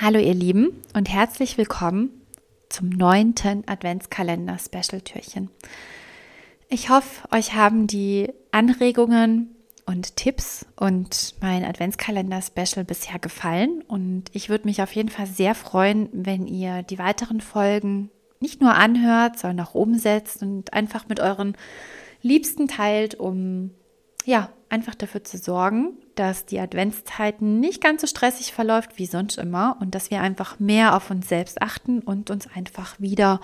Hallo ihr Lieben und herzlich willkommen zum neunten Adventskalender-Special-Türchen. Ich hoffe, euch haben die Anregungen und Tipps und mein Adventskalender-Special bisher gefallen und ich würde mich auf jeden Fall sehr freuen, wenn ihr die weiteren Folgen nicht nur anhört, sondern auch umsetzt und einfach mit euren Liebsten teilt, um ja, einfach dafür zu sorgen, dass die Adventszeit nicht ganz so stressig verläuft wie sonst immer und dass wir einfach mehr auf uns selbst achten und uns einfach wieder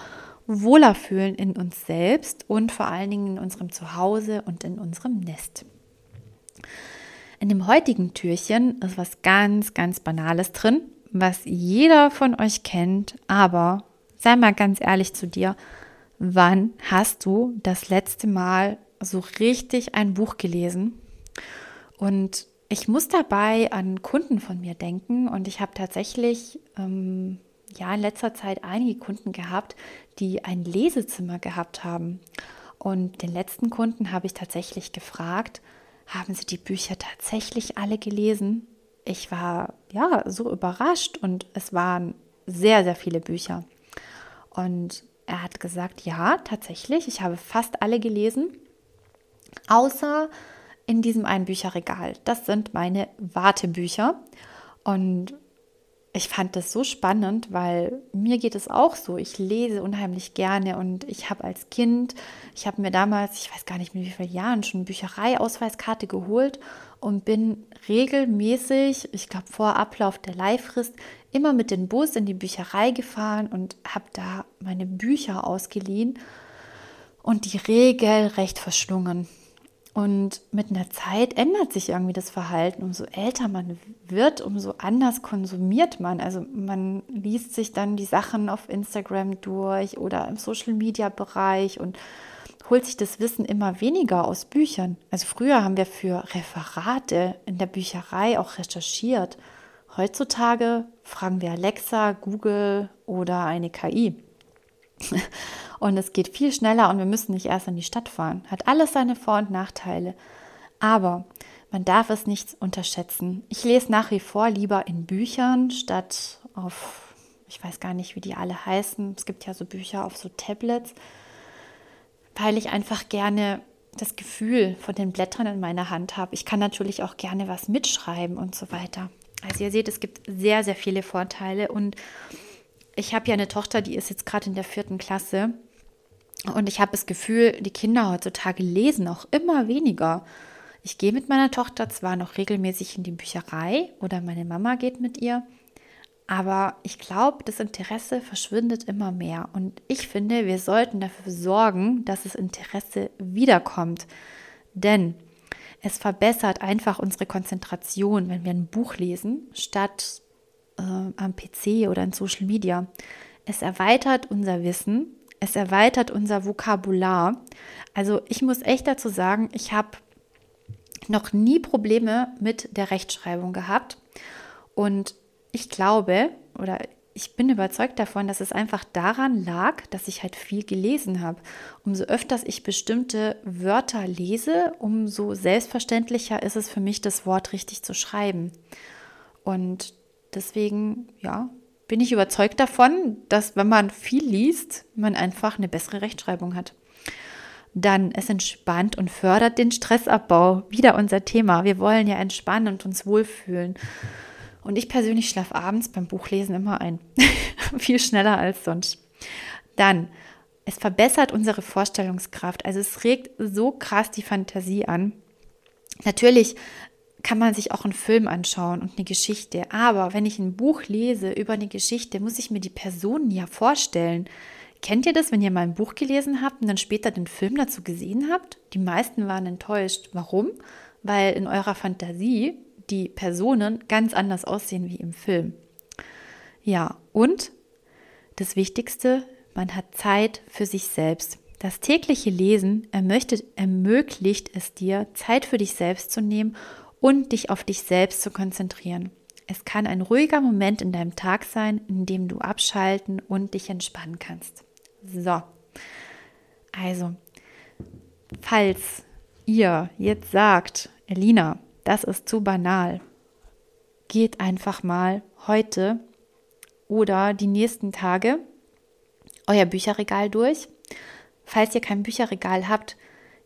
wohler fühlen in uns selbst und vor allen Dingen in unserem Zuhause und in unserem Nest. In dem heutigen Türchen ist was ganz, ganz Banales drin, was jeder von euch kennt, aber sei mal ganz ehrlich zu dir, wann hast du das letzte Mal so richtig ein Buch gelesen und ich muss dabei an Kunden von mir denken und ich habe tatsächlich ähm, ja in letzter Zeit einige Kunden gehabt, die ein Lesezimmer gehabt haben. Und den letzten Kunden habe ich tatsächlich gefragt, haben Sie die Bücher tatsächlich alle gelesen? Ich war ja so überrascht und es waren sehr, sehr viele Bücher. Und er hat gesagt, ja, tatsächlich, ich habe fast alle gelesen außer in diesem einen Bücherregal. Das sind meine Wartebücher. Und ich fand das so spannend, weil mir geht es auch so. Ich lese unheimlich gerne und ich habe als Kind, ich habe mir damals, ich weiß gar nicht mit wie vielen Jahren, schon Bücherei-Ausweiskarte geholt und bin regelmäßig, ich glaube vor Ablauf der Leihfrist, immer mit dem Bus in die Bücherei gefahren und habe da meine Bücher ausgeliehen und die regelrecht verschlungen. Und mit einer Zeit ändert sich irgendwie das Verhalten. Umso älter man wird, umso anders konsumiert man. Also man liest sich dann die Sachen auf Instagram durch oder im Social-Media-Bereich und holt sich das Wissen immer weniger aus Büchern. Also früher haben wir für Referate in der Bücherei auch recherchiert. Heutzutage fragen wir Alexa, Google oder eine KI. Und es geht viel schneller und wir müssen nicht erst in die Stadt fahren. Hat alles seine Vor- und Nachteile. Aber man darf es nicht unterschätzen. Ich lese nach wie vor lieber in Büchern statt auf, ich weiß gar nicht, wie die alle heißen. Es gibt ja so Bücher auf so Tablets, weil ich einfach gerne das Gefühl von den Blättern in meiner Hand habe. Ich kann natürlich auch gerne was mitschreiben und so weiter. Also ihr seht, es gibt sehr, sehr viele Vorteile und ich habe ja eine Tochter, die ist jetzt gerade in der vierten Klasse. Und ich habe das Gefühl, die Kinder heutzutage lesen auch immer weniger. Ich gehe mit meiner Tochter zwar noch regelmäßig in die Bücherei oder meine Mama geht mit ihr, aber ich glaube, das Interesse verschwindet immer mehr. Und ich finde, wir sollten dafür sorgen, dass das Interesse wiederkommt. Denn es verbessert einfach unsere Konzentration, wenn wir ein Buch lesen, statt äh, am PC oder in Social Media. Es erweitert unser Wissen, es erweitert unser Vokabular. Also ich muss echt dazu sagen, ich habe noch nie Probleme mit der Rechtschreibung gehabt. Und ich glaube oder ich bin überzeugt davon, dass es einfach daran lag, dass ich halt viel gelesen habe. Umso öfters ich bestimmte Wörter lese, umso selbstverständlicher ist es für mich, das Wort richtig zu schreiben. Und deswegen, ja, bin ich überzeugt davon, dass wenn man viel liest, man einfach eine bessere Rechtschreibung hat. Dann, es entspannt und fördert den Stressabbau. Wieder unser Thema. Wir wollen ja entspannen und uns wohlfühlen. Und ich persönlich schlafe abends beim Buchlesen immer ein. viel schneller als sonst. Dann, es verbessert unsere Vorstellungskraft. Also es regt so krass die Fantasie an. Natürlich kann man sich auch einen Film anschauen und eine Geschichte. Aber wenn ich ein Buch lese über eine Geschichte, muss ich mir die Personen ja vorstellen. Kennt ihr das, wenn ihr mal ein Buch gelesen habt und dann später den Film dazu gesehen habt? Die meisten waren enttäuscht. Warum? Weil in eurer Fantasie die Personen ganz anders aussehen wie im Film. Ja, und das Wichtigste, man hat Zeit für sich selbst. Das tägliche Lesen ermöglicht es dir, Zeit für dich selbst zu nehmen und dich auf dich selbst zu konzentrieren. Es kann ein ruhiger Moment in deinem Tag sein, in dem du abschalten und dich entspannen kannst. So, also, falls ihr jetzt sagt, Elina, das ist zu banal, geht einfach mal heute oder die nächsten Tage euer Bücherregal durch. Falls ihr kein Bücherregal habt,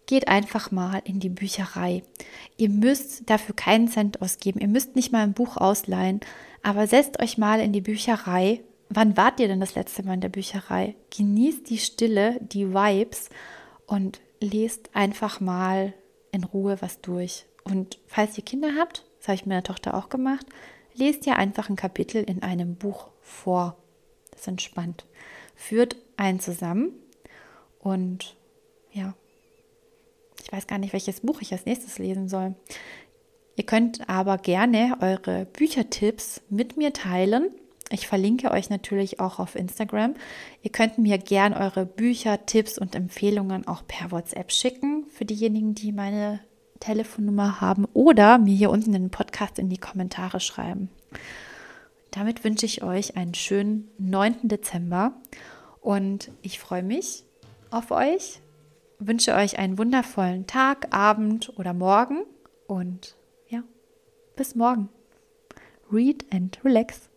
geht einfach mal in die Bücherei. Ihr müsst dafür keinen Cent ausgeben. Ihr müsst nicht mal ein Buch ausleihen, aber setzt euch mal in die Bücherei. Wann wart ihr denn das letzte Mal in der Bücherei? Genießt die Stille, die Vibes und lest einfach mal in Ruhe was durch. Und falls ihr Kinder habt, das habe ich mit meiner Tochter auch gemacht, lest ihr einfach ein Kapitel in einem Buch vor. Das ist entspannt. Führt einen zusammen und ja, ich weiß gar nicht, welches Buch ich als nächstes lesen soll. Ihr könnt aber gerne eure Büchertipps mit mir teilen. Ich verlinke euch natürlich auch auf Instagram. Ihr könnt mir gerne eure Bücher, Tipps und Empfehlungen auch per WhatsApp schicken für diejenigen, die meine Telefonnummer haben oder mir hier unten den Podcast in die Kommentare schreiben. Damit wünsche ich euch einen schönen 9. Dezember und ich freue mich auf euch, wünsche euch einen wundervollen Tag, Abend oder Morgen und ja, bis morgen. Read and relax.